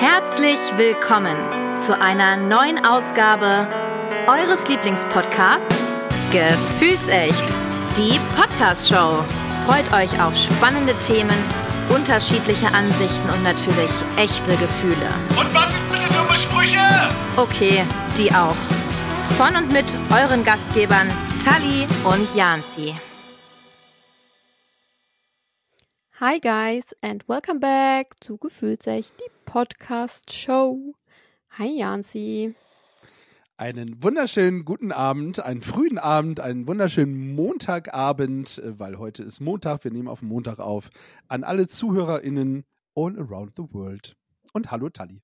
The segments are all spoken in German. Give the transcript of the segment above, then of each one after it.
Herzlich willkommen zu einer neuen Ausgabe eures Lieblingspodcasts Gefühlsecht, die Podcast-Show. Freut euch auf spannende Themen, unterschiedliche Ansichten und natürlich echte Gefühle. Und was sind bitte dumme Sprüche? Okay, die auch. Von und mit euren Gastgebern Tali und Janzi. Hi guys and welcome back zu Gefühlsecht, die Podcast Show. Hi Janzi. Einen wunderschönen guten Abend, einen frühen Abend, einen wunderschönen Montagabend, weil heute ist Montag, wir nehmen auf Montag auf, an alle ZuhörerInnen all around the world. Und hallo Tali.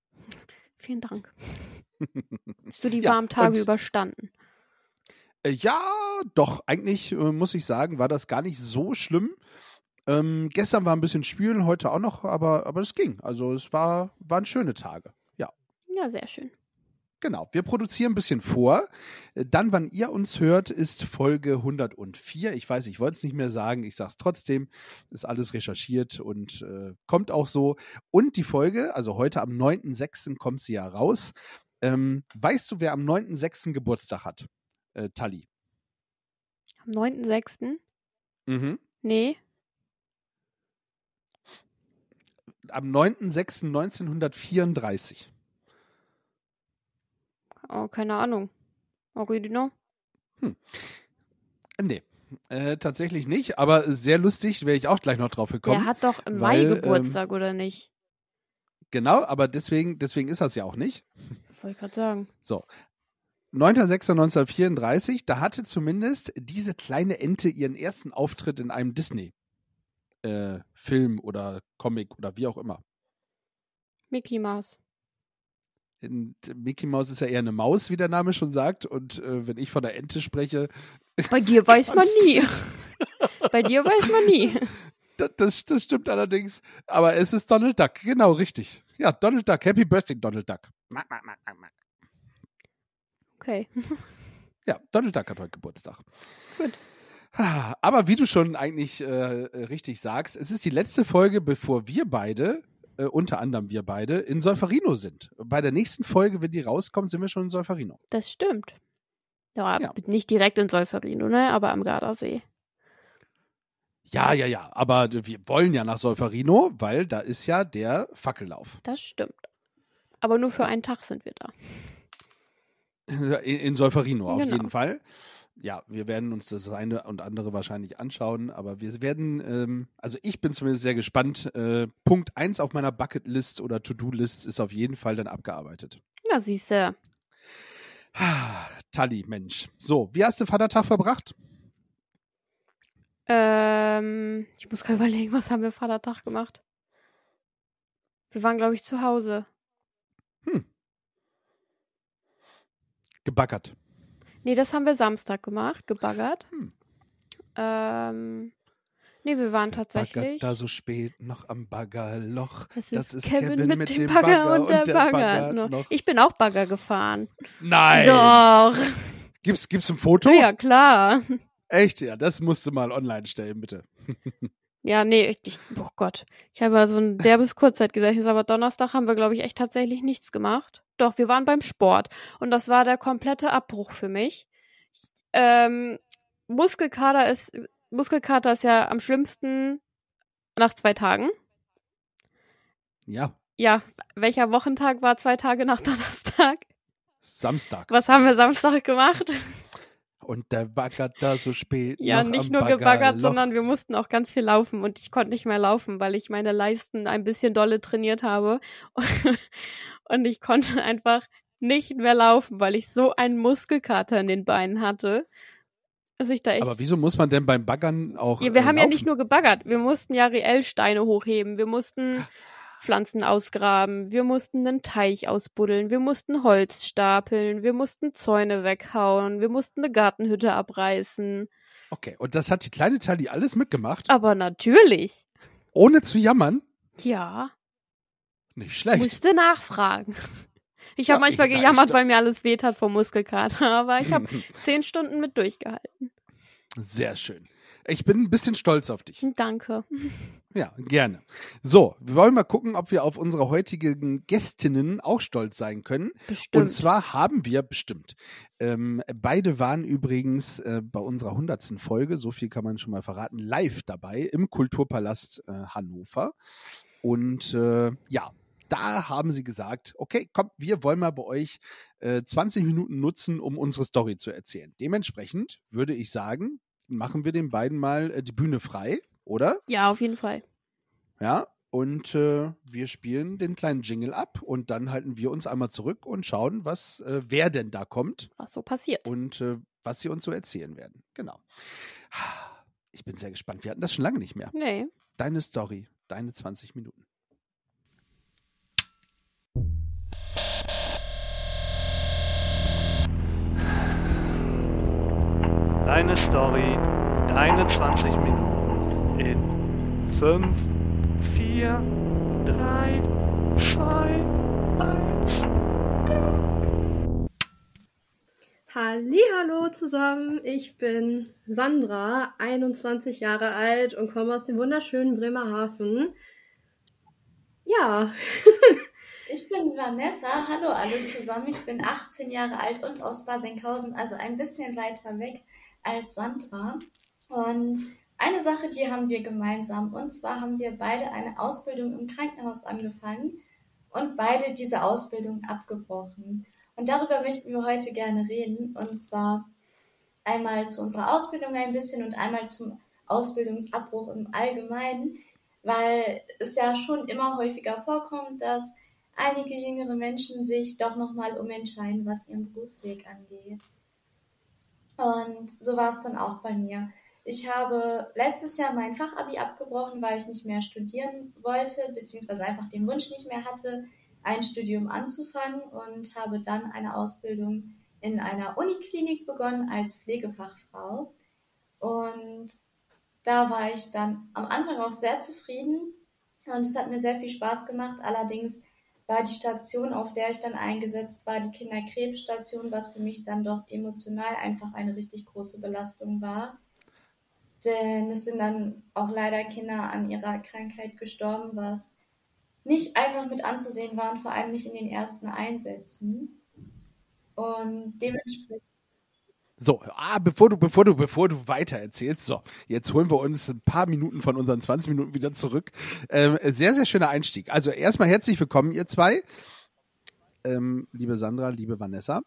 Vielen Dank. Hast du die Ja, warmen Tage überstanden? Äh, Ja, doch, eigentlich äh, muss ich sagen, war das gar nicht so schlimm. Ähm, gestern war ein bisschen spülen, heute auch noch, aber, aber es ging. Also es war, waren schöne Tage. Ja. Ja, sehr schön. Genau, wir produzieren ein bisschen vor. Dann, wann ihr uns hört, ist Folge 104. Ich weiß, ich wollte es nicht mehr sagen, ich sage es trotzdem. Ist alles recherchiert und äh, kommt auch so. Und die Folge, also heute am 9.6. kommt sie ja raus. Ähm, weißt du, wer am 9.6. Geburtstag hat? Äh, Tali. Am 9.6. Mhm. Nee. Am 9.6.1934. Oh, keine Ahnung. Oridino? Äh, Nee. Äh, tatsächlich nicht, aber sehr lustig, wäre ich auch gleich noch drauf gekommen. Der hat doch im weil, ähm, Mai Geburtstag, oder nicht? Genau, aber deswegen, deswegen ist das ja auch nicht. Wollte ich gerade sagen. So. 9.6.1934, da hatte zumindest diese kleine Ente ihren ersten Auftritt in einem Disney-Film oder Comic oder wie auch immer. Mickey Mouse. In, Mickey Mouse ist ja eher eine Maus, wie der Name schon sagt. Und äh, wenn ich von der Ente spreche, Bei dir weiß man nie. Bei dir weiß man nie. das, das, das stimmt allerdings. Aber es ist Donald Duck, genau richtig. Ja, Donald Duck. Happy Birthday, Donald Duck. Okay. Ja, Donald Duck hat heute Geburtstag. Gut. Aber wie du schon eigentlich äh, richtig sagst, es ist die letzte Folge, bevor wir beide, äh, unter anderem wir beide, in Solferino sind. Bei der nächsten Folge, wenn die rauskommt, sind wir schon in Solferino. Das stimmt. Ja, Ja. nicht direkt in Solferino, ne? Aber am Gardasee. Ja, ja, ja. Aber wir wollen ja nach Solferino, weil da ist ja der Fackellauf. Das stimmt. Aber nur für einen Tag sind wir da. In, in Solferino auf Genau. jeden Fall. Ja, wir werden uns das eine und andere wahrscheinlich anschauen, aber wir werden, ähm, also ich bin zumindest sehr gespannt. Äh, Punkt 1 auf meiner Bucketlist oder To-Do-List ist auf jeden Fall dann abgearbeitet. Na, siehste. Tali, Mensch. So, wie hast du Vatertag verbracht? Ähm, ich muss gerade überlegen, was haben wir Vatertag gemacht? Wir waren, glaube ich, zu Hause. Gebackert. Nee, das haben wir Samstag gemacht, gebaggert. Hm. Ähm, nee, wir waren tatsächlich. Baggert da so spät noch am Baggerloch. das ist, das ist Kevin, Kevin mit, mit dem Bagger, Bagger und der, und der Bagger. Bagger noch. noch. Ich bin auch Bagger gefahren. Nein! Doch. Gibt's, gibt's ein Foto? Ja, klar. Echt? Ja, das musst du mal online stellen, bitte. Ja, nee, ich, ich, oh Gott. Ich habe so ein derbes Kurzzeitgedächtnis, aber Donnerstag haben wir, glaube ich, echt tatsächlich nichts gemacht. Doch, wir waren beim Sport. Und das war der komplette Abbruch für mich. Ähm, Muskelkater ist, Muskelkater ist ja am schlimmsten nach zwei Tagen. Ja, Ja, welcher Wochentag war zwei Tage nach Donnerstag? Samstag. Was haben wir Samstag gemacht? Und der baggert da so spät. Ja, nicht nur gebaggert, Baggerloch. sondern wir mussten auch ganz viel laufen und ich konnte nicht mehr laufen, weil ich meine Leisten ein bisschen dolle trainiert habe. Und ich konnte einfach nicht mehr laufen, weil ich so einen Muskelkater in den Beinen hatte. Dass ich da echt. Aber wieso muss man denn beim Baggern auch. ja, wir äh, haben ja laufen? nicht nur gebaggert, wir mussten ja reell Steine hochheben, wir mussten Pflanzen ausgraben, wir mussten einen Teich ausbuddeln, wir mussten Holz stapeln, wir mussten Zäune weghauen, wir mussten eine Gartenhütte abreißen. Okay, und das hat die kleine Tali alles mitgemacht, Aber natürlich. ohne zu jammern? Ja. Nicht schlecht. Musste nachfragen. Ich Ja, habe manchmal ich- gejammert, ich- weil mir alles weht hat vom Muskelkater, aber ich habe zehn Stunden mit durchgehalten. Sehr schön. Ich bin ein bisschen stolz auf dich. Danke. Ja, gerne. So, wir wollen mal gucken, ob wir auf unsere heutigen Gästinnen auch stolz sein können. Bestimmt. Und zwar haben wir bestimmt. Ähm, beide waren übrigens äh, bei unserer hundertsten Folge, so viel kann man schon mal verraten, live dabei im Kulturpalast äh, Hannover. Und äh, ja, da haben sie gesagt, okay, komm, wir wollen mal bei euch äh, 20 Minuten nutzen, um unsere Story zu erzählen. Dementsprechend würde ich sagen, machen wir den beiden mal äh, die Bühne frei, oder? ja, auf jeden Fall. Ja. Und äh, wir spielen den kleinen Jingle ab und dann halten wir uns einmal zurück und schauen, was, äh, wer denn da kommt Was so passiert. und äh, was sie uns so erzählen werden. Genau. Ich bin sehr gespannt. Wir hatten das schon lange nicht mehr. Nee. Deine Story, deine 20 Minuten. Deine Story, deine 20 Minuten in 5, 4, 3, 2, 1. Hallo zusammen, ich bin Sandra, 21 Jahre alt und komme aus dem wunderschönen Bremerhaven. Ja, Ich bin Vanessa, hallo alle zusammen. Ich bin 18 Jahre alt und aus Basenkhausen, also ein bisschen weiter weg als Sandra. Und eine Sache, die haben wir gemeinsam. Und zwar haben wir beide eine Ausbildung im Krankenhaus angefangen und beide diese Ausbildung abgebrochen. Und darüber möchten wir heute gerne reden. Und zwar einmal zu unserer Ausbildung ein bisschen und einmal zum Ausbildungsabbruch im Allgemeinen, weil es ja schon immer häufiger vorkommt, dass einige jüngere Menschen sich doch nochmal umentscheiden, was ihren Berufsweg angeht. Und so war es dann auch bei mir. Ich habe letztes Jahr mein Fachabi abgebrochen, weil ich nicht mehr studieren wollte, beziehungsweise einfach den Wunsch nicht mehr hatte, ein Studium anzufangen und habe dann eine Ausbildung in einer Uniklinik begonnen als Pflegefachfrau. Und da war ich dann am Anfang auch sehr zufrieden und es hat mir sehr viel Spaß gemacht. Allerdings war die Station, auf der ich dann eingesetzt war, die Kinderkrebsstation, was für mich dann doch emotional einfach eine richtig große Belastung war. Denn es sind dann auch leider Kinder an ihrer Krankheit gestorben, was nicht einfach mit anzusehen war und vor allem nicht in den ersten Einsätzen. Und dementsprechend So, ah, bevor du, bevor du, bevor du weiter erzählst, so, jetzt holen wir uns ein paar Minuten von unseren 20 Minuten wieder zurück. Ähm, sehr, sehr schöner Einstieg. Also erstmal herzlich willkommen, ihr zwei. Ähm, liebe Sandra, liebe Vanessa.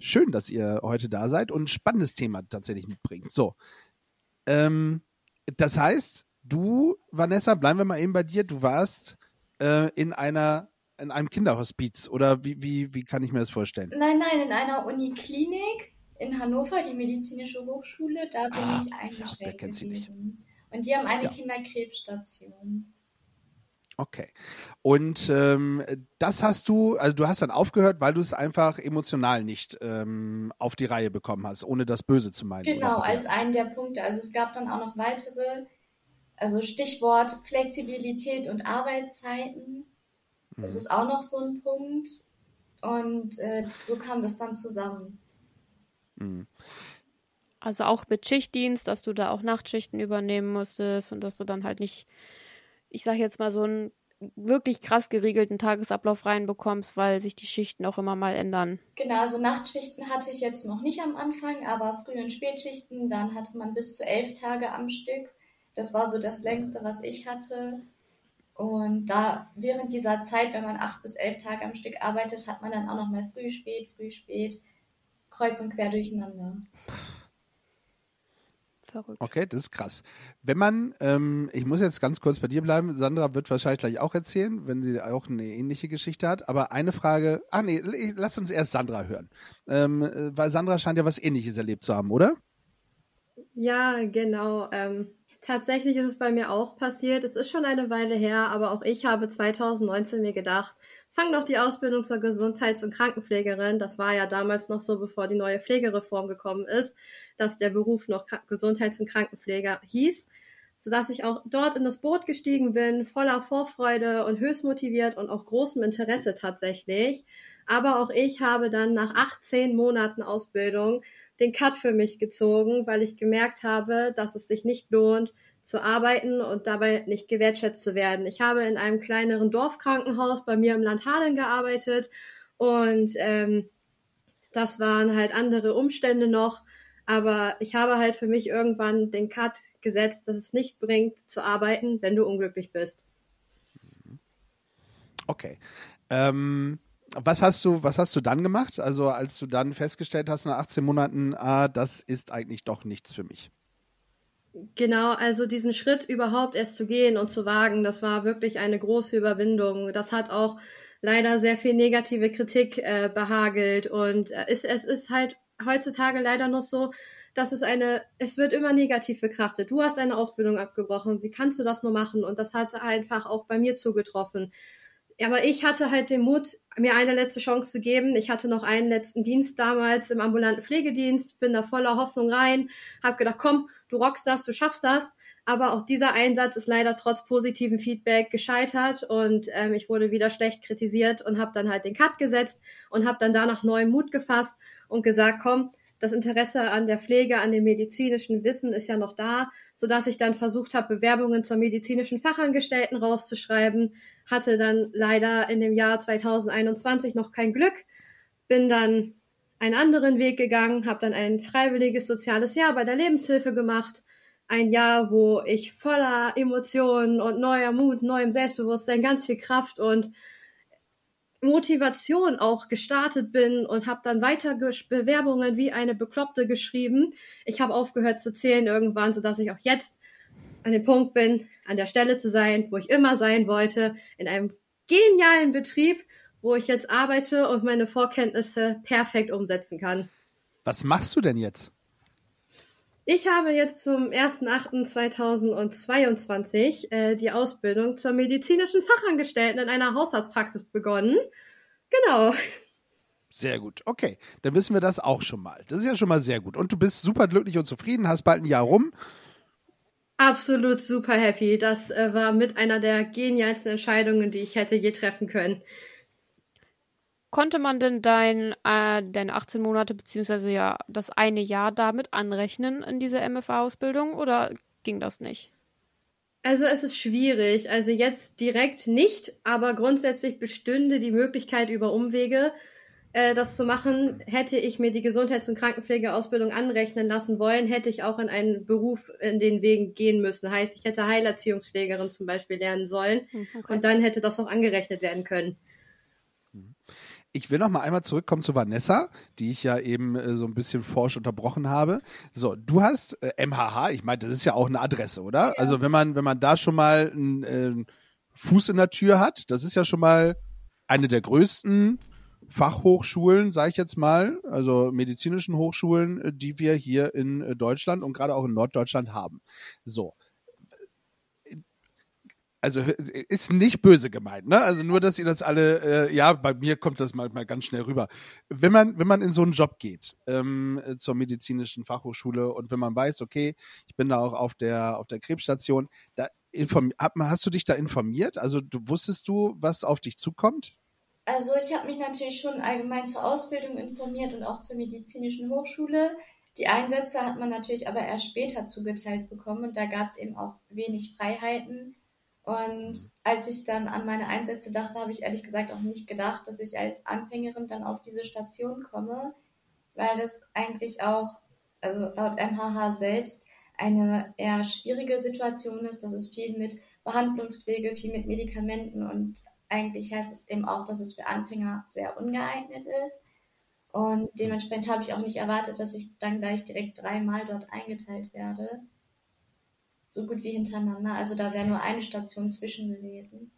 Schön, dass ihr heute da seid und ein spannendes Thema tatsächlich mitbringt. So, ähm, das heißt, du, Vanessa, bleiben wir mal eben bei dir. Du warst äh, in einer, in einem Kinderhospiz oder wie, wie, wie kann ich mir das vorstellen? Nein, nein, in einer Uniklinik in Hannover, die medizinische Hochschule, da bin Ah, ich ja, eingestellt nicht? gewesen. Und die haben eine Ja. Kinderkrebsstation. Okay. Und ähm, das hast du, also du hast dann aufgehört, weil du es einfach emotional nicht ähm, auf die Reihe bekommen hast, ohne das Böse zu meinen. Genau, als einen der Punkte. Also es gab dann auch noch weitere, also Stichwort Flexibilität und Arbeitszeiten. Das Mhm. ist auch noch so ein Punkt. Und äh, so kam das dann zusammen. Mhm. Also auch mit Schichtdienst, dass du da auch Nachtschichten übernehmen musstest und dass du dann halt nicht, ich sag jetzt mal, so einen wirklich krass geregelten Tagesablauf reinbekommst, weil sich die Schichten auch immer mal ändern. Genau, also Nachtschichten hatte ich jetzt noch nicht am Anfang, aber Früh- und Spätschichten, dann hatte man bis zu elf Tage am Stück. Das war so das längste, was ich hatte. Und da während dieser Zeit, wenn man acht bis elf Tage am Stück arbeitet, hat man dann auch noch mal früh, spät, früh, spät, kreuz und quer durcheinander. Verrückt. Okay, das ist krass. Wenn man, ähm, ich muss jetzt ganz kurz bei dir bleiben, Sandra wird wahrscheinlich gleich auch erzählen, wenn sie auch eine ähnliche Geschichte hat. Aber eine Frage, ach nee, lass uns erst Sandra hören. Ähm, äh, weil Sandra scheint ja was ähnliches erlebt zu haben, oder? ja, genau. Ähm, tatsächlich ist es bei mir auch passiert. Es ist schon eine Weile her, aber auch ich habe 2019 mir gedacht, fang doch die Ausbildung zur Gesundheits- und Krankenpflegerin. Das war ja damals noch so, bevor die neue Pflegereform gekommen ist, dass der Beruf noch Gesundheits- und Krankenpfleger hieß. Sodass ich auch dort in das Boot gestiegen bin, voller Vorfreude und höchst motiviert und auch großem Interesse tatsächlich. Aber auch ich habe dann nach 18 Monaten Ausbildung den Cut für mich gezogen, weil ich gemerkt habe, dass es sich nicht lohnt, zu arbeiten und dabei nicht gewertschätzt zu werden. Ich habe in einem kleineren Dorfkrankenhaus bei mir im Land Hadeln gearbeitet und ähm, das waren halt andere Umstände noch. Aber ich habe halt für mich irgendwann den Cut gesetzt, dass es nicht bringt zu arbeiten, wenn du unglücklich bist. Okay. Ähm, was hast du, was hast du dann gemacht? Also als du dann festgestellt hast nach 18 Monaten, ah, das ist eigentlich doch nichts für mich. Genau, also diesen Schritt überhaupt erst zu gehen und zu wagen, das war wirklich eine große Überwindung. Das hat auch leider sehr viel negative Kritik äh, behagelt und äh, es, es ist halt heutzutage leider noch so, dass es eine, es wird immer negativ betrachtet. Du hast eine Ausbildung abgebrochen, wie kannst du das nur machen? Und das hat einfach auch bei mir zugetroffen aber ich hatte halt den Mut, mir eine letzte Chance zu geben. Ich hatte noch einen letzten Dienst damals im ambulanten Pflegedienst, bin da voller Hoffnung rein, habe gedacht, komm, du rockst das, du schaffst das. Aber auch dieser Einsatz ist leider trotz positiven Feedback gescheitert und ähm, ich wurde wieder schlecht kritisiert und habe dann halt den Cut gesetzt und habe dann danach neuen Mut gefasst und gesagt, komm, das Interesse an der Pflege, an dem medizinischen Wissen ist ja noch da, so dass ich dann versucht habe, Bewerbungen zur medizinischen Fachangestellten rauszuschreiben, hatte dann leider in dem Jahr 2021 noch kein Glück, bin dann einen anderen Weg gegangen, habe dann ein freiwilliges soziales Jahr bei der Lebenshilfe gemacht, ein Jahr, wo ich voller Emotionen und neuer Mut, neuem Selbstbewusstsein, ganz viel Kraft und Motivation auch gestartet bin und habe dann weiter Bewerbungen wie eine Bekloppte geschrieben. Ich habe aufgehört zu zählen irgendwann, sodass ich auch jetzt an dem Punkt bin, an der Stelle zu sein, wo ich immer sein wollte, in einem genialen Betrieb, wo ich jetzt arbeite und meine Vorkenntnisse perfekt umsetzen kann. Was machst du denn jetzt? Ich habe jetzt zum 1.8.2022 äh, die Ausbildung zur medizinischen Fachangestellten in einer Hausarztpraxis begonnen. Genau. Sehr gut. Okay, dann wissen wir das auch schon mal. Das ist ja schon mal sehr gut. Und du bist super glücklich und zufrieden, hast bald ein Jahr rum. Absolut super happy. Das äh, war mit einer der genialsten Entscheidungen, die ich hätte je treffen können. Konnte man denn dein, äh, deine 18 Monate beziehungsweise ja das eine Jahr damit anrechnen in dieser MFA-Ausbildung oder ging das nicht? Also es ist schwierig. Also jetzt direkt nicht, aber grundsätzlich bestünde die Möglichkeit über Umwege, äh, das zu machen. Hätte ich mir die Gesundheits- und Krankenpflegeausbildung anrechnen lassen wollen, hätte ich auch in einen Beruf in den Wegen gehen müssen. Heißt, ich hätte Heilerziehungspflegerin zum Beispiel lernen sollen hm, okay. und dann hätte das auch angerechnet werden können. Ich will noch mal einmal zurückkommen zu Vanessa, die ich ja eben äh, so ein bisschen forsch unterbrochen habe. So, du hast äh, MHH, ich meine, das ist ja auch eine Adresse, oder? Ja. Also wenn man, wenn man da schon mal einen äh, Fuß in der Tür hat, das ist ja schon mal eine der größten Fachhochschulen, sage ich jetzt mal, also medizinischen Hochschulen, äh, die wir hier in äh, Deutschland und gerade auch in Norddeutschland haben. So, also ist nicht böse gemeint, ne? Also nur, dass ihr das alle, äh, ja, bei mir kommt das manchmal ganz schnell rüber. Wenn man, wenn man in so einen Job geht, ähm, zur medizinischen Fachhochschule und wenn man weiß, okay, ich bin da auch auf der, auf der Krebsstation, da hast du dich da informiert? Also du wusstest du, was auf dich zukommt? Also ich habe mich natürlich schon allgemein zur Ausbildung informiert und auch zur medizinischen Hochschule. Die Einsätze hat man natürlich aber erst später zugeteilt bekommen und da gab es eben auch wenig Freiheiten und als ich dann an meine Einsätze dachte, habe ich ehrlich gesagt auch nicht gedacht, dass ich als Anfängerin dann auf diese Station komme, weil das eigentlich auch, also laut MHH selbst, eine eher schwierige Situation ist, dass es viel mit Behandlungspflege, viel mit Medikamenten und eigentlich heißt es eben auch, dass es für Anfänger sehr ungeeignet ist. Und dementsprechend habe ich auch nicht erwartet, dass ich dann gleich direkt dreimal dort eingeteilt werde so gut wie hintereinander. Also da wäre nur eine Station zwischen gewesen.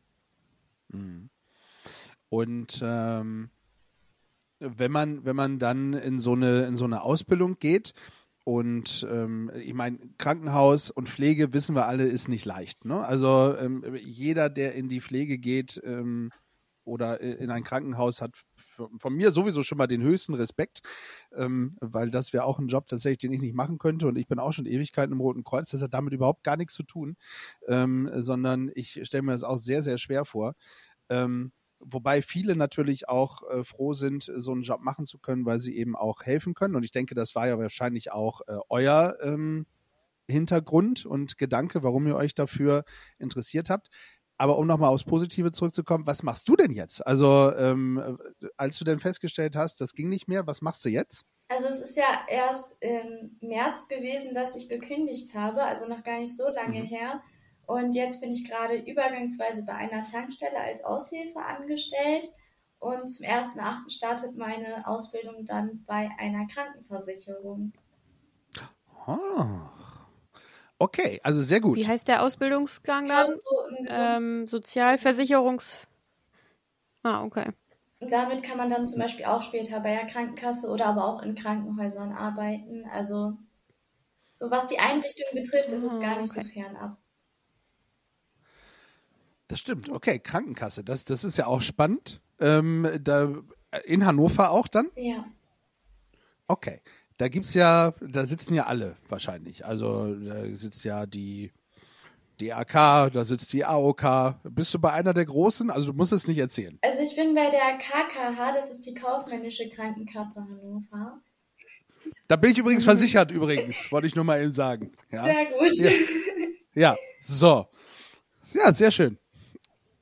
Mhm. Und ähm, wenn man, wenn man dann in so eine, in so eine Ausbildung geht, und ähm, ich meine, Krankenhaus und Pflege, wissen wir alle, ist nicht leicht. Ne? Also ähm, jeder, der in die Pflege geht, ähm, oder in ein Krankenhaus hat von mir sowieso schon mal den höchsten Respekt, ähm, weil das wäre auch ein Job tatsächlich, den ich nicht machen könnte und ich bin auch schon Ewigkeiten im Roten Kreuz. Das hat damit überhaupt gar nichts zu tun, ähm, sondern ich stelle mir das auch sehr, sehr schwer vor. Ähm, wobei viele natürlich auch äh, froh sind, so einen Job machen zu können, weil sie eben auch helfen können. Und ich denke, das war ja wahrscheinlich auch äh, euer ähm, Hintergrund und Gedanke, warum ihr euch dafür interessiert habt. Aber um nochmal aufs Positive zurückzukommen, was machst du denn jetzt? Also, ähm, als du denn festgestellt hast, das ging nicht mehr, was machst du jetzt? Also es ist ja erst im März gewesen, dass ich gekündigt habe, also noch gar nicht so lange mhm. her. Und jetzt bin ich gerade übergangsweise bei einer Tankstelle als Aushilfe angestellt. Und zum 1.8. startet meine Ausbildung dann bei einer Krankenversicherung. Ah. Okay, also sehr gut. Wie heißt der Ausbildungsgang dann? Ähm, Sozialversicherungs. Ah, okay. Und damit kann man dann zum Beispiel auch später bei der Krankenkasse oder aber auch in Krankenhäusern arbeiten. Also, so was die Einrichtung betrifft, ist es ah, gar nicht okay. so fernab. Das stimmt. Okay, Krankenkasse, das, das ist ja auch spannend. Ähm, da, in Hannover auch dann? Ja. Okay. Da gibt's ja, da sitzen ja alle wahrscheinlich. Also da sitzt ja die DAK, da sitzt die AOK. Bist du bei einer der großen? Also du musst es nicht erzählen. Also ich bin bei der KKH, das ist die kaufmännische Krankenkasse Hannover. Da bin ich übrigens versichert, übrigens, wollte ich nur mal eben sagen. Ja? Sehr gut. Ja. ja, so. Ja, sehr schön.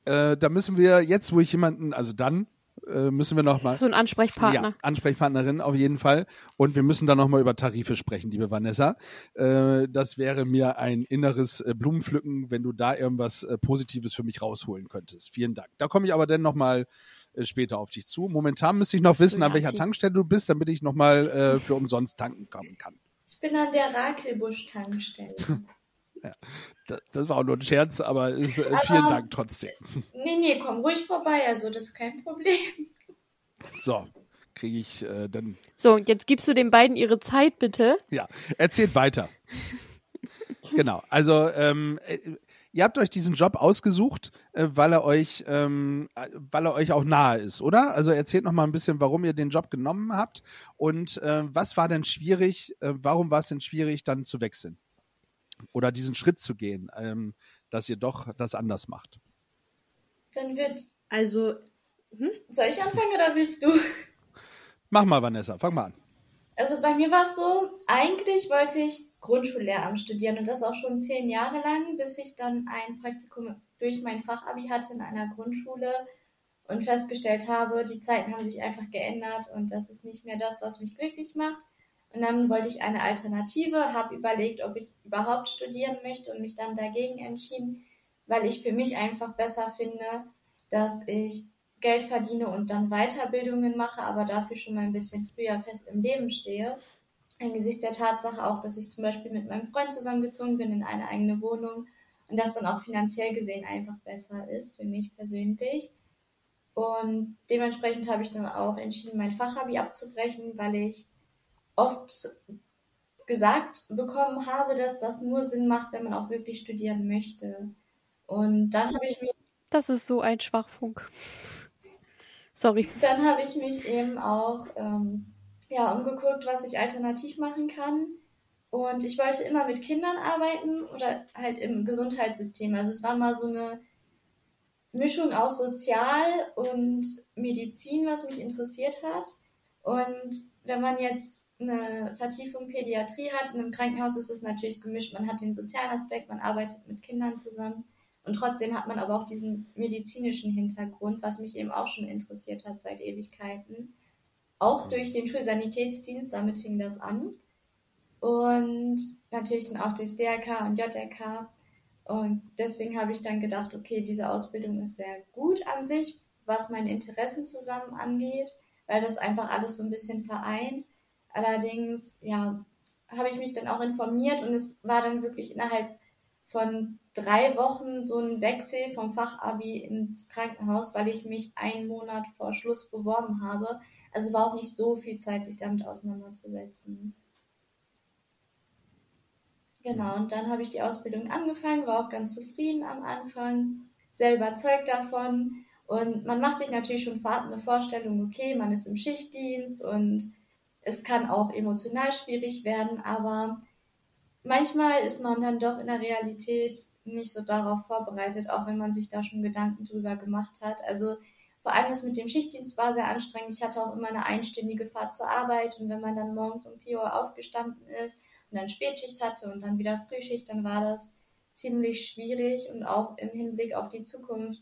Äh, da müssen wir jetzt, wo ich jemanden, also dann äh, müssen wir nochmal. So ein Ansprechpartner. Ja, Ansprechpartnerin auf jeden Fall. Und wir müssen dann nochmal über Tarife sprechen, liebe Vanessa. Äh, das wäre mir ein inneres äh, Blumenpflücken, wenn du da irgendwas äh, Positives für mich rausholen könntest. Vielen Dank. Da komme ich aber dann nochmal später auf dich zu. Momentan müsste ich noch wissen, an welcher Tankstelle du bist, damit ich nochmal äh, für umsonst tanken kommen kann. Ich bin an der Rakelbusch-Tankstelle. Ja, das war auch nur ein Scherz, aber, ist, äh, aber vielen Dank trotzdem. Nee, nee, komm ruhig vorbei, also das ist kein Problem. So, kriege ich äh, dann. So, und jetzt gibst du den beiden ihre Zeit, bitte. Ja, erzählt weiter. genau, also ähm, äh, ihr habt euch diesen Job ausgesucht, äh, weil er euch, ähm, weil er euch auch nahe ist, oder? Also erzählt noch mal ein bisschen, warum ihr den Job genommen habt und äh, was war denn schwierig? Äh, warum war es denn schwierig, dann zu wechseln? Oder diesen Schritt zu gehen, ähm, dass ihr doch das anders macht? Dann wird. Also. Hm? Soll ich anfangen oder willst du? Mach mal, Vanessa, fang mal an. Also bei mir war es so, eigentlich wollte ich Grundschullehramt studieren und das auch schon zehn Jahre lang, bis ich dann ein Praktikum durch mein Fachabi hatte in einer Grundschule und festgestellt habe, die Zeiten haben sich einfach geändert und das ist nicht mehr das, was mich glücklich macht. Und dann wollte ich eine Alternative, habe überlegt, ob ich überhaupt studieren möchte und mich dann dagegen entschieden, weil ich für mich einfach besser finde, dass ich Geld verdiene und dann Weiterbildungen mache, aber dafür schon mal ein bisschen früher fest im Leben stehe. Angesichts der Tatsache auch, dass ich zum Beispiel mit meinem Freund zusammengezogen bin in eine eigene Wohnung und das dann auch finanziell gesehen einfach besser ist für mich persönlich. Und dementsprechend habe ich dann auch entschieden, mein Fachabi abzubrechen, weil ich oft gesagt bekommen habe, dass das nur Sinn macht, wenn man auch wirklich studieren möchte. Und dann habe ich mich. Das ist so ein Schwachfunk. Sorry. Dann habe ich mich eben auch ähm, ja, umgeguckt, was ich alternativ machen kann. Und ich wollte immer mit Kindern arbeiten oder halt im Gesundheitssystem. Also es war mal so eine Mischung aus Sozial und Medizin, was mich interessiert hat. Und wenn man jetzt eine Vertiefung Pädiatrie hat. In einem Krankenhaus ist es natürlich gemischt. Man hat den sozialen Aspekt, man arbeitet mit Kindern zusammen. Und trotzdem hat man aber auch diesen medizinischen Hintergrund, was mich eben auch schon interessiert hat seit Ewigkeiten. Auch durch den Schulsanitätsdienst, damit fing das an. Und natürlich dann auch durchs DRK und JRK. Und deswegen habe ich dann gedacht, okay, diese Ausbildung ist sehr gut an sich, was meine Interessen zusammen angeht, weil das einfach alles so ein bisschen vereint. Allerdings, ja, habe ich mich dann auch informiert und es war dann wirklich innerhalb von drei Wochen so ein Wechsel vom Fachabi ins Krankenhaus, weil ich mich einen Monat vor Schluss beworben habe. Also war auch nicht so viel Zeit, sich damit auseinanderzusetzen. Genau, und dann habe ich die Ausbildung angefangen, war auch ganz zufrieden am Anfang, sehr überzeugt davon. Und man macht sich natürlich schon eine Vorstellung, okay, man ist im Schichtdienst und es kann auch emotional schwierig werden, aber manchmal ist man dann doch in der Realität nicht so darauf vorbereitet, auch wenn man sich da schon Gedanken drüber gemacht hat. Also Vor allem das mit dem Schichtdienst war sehr anstrengend. Ich hatte auch immer eine einstündige Fahrt zur Arbeit und wenn man dann morgens um 4 Uhr aufgestanden ist und dann Spätschicht hatte und dann wieder Frühschicht, dann war das ziemlich schwierig und auch im Hinblick auf die Zukunft